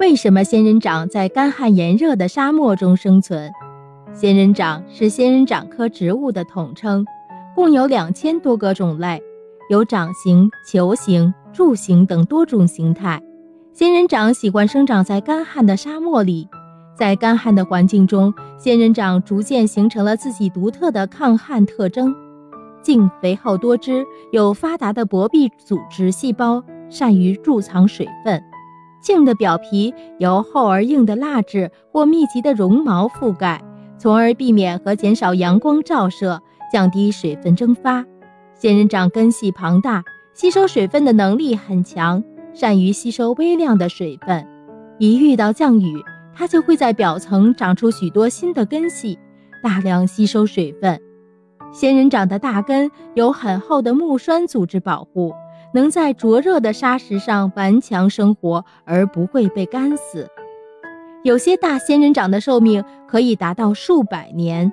为什么仙人掌在干旱炎热的沙漠中生存？仙人掌是仙人掌科植物的统称，共有两千多个种类，有掌形、球形、柱形等多种形态。仙人掌喜欢生长在干旱的沙漠里，在干旱的环境中，仙人掌逐渐形成了自己独特的抗旱特征。茎肥厚多汁，有发达的薄壁组织细胞，善于贮藏水分。茎的表皮由厚而硬的蜡质或密集的绒毛覆盖，从而避免和减少阳光照射，降低水分蒸发。仙人掌根系庞大，吸收水分的能力很强，善于吸收微量的水分。一遇到降雨，它就会在表层长出许多新的根系，大量吸收水分。仙人掌的大根有很厚的木栓组织保护。能在灼热的沙石上顽强生活而不会被干死。有些大仙人掌的寿命可以达到数百年。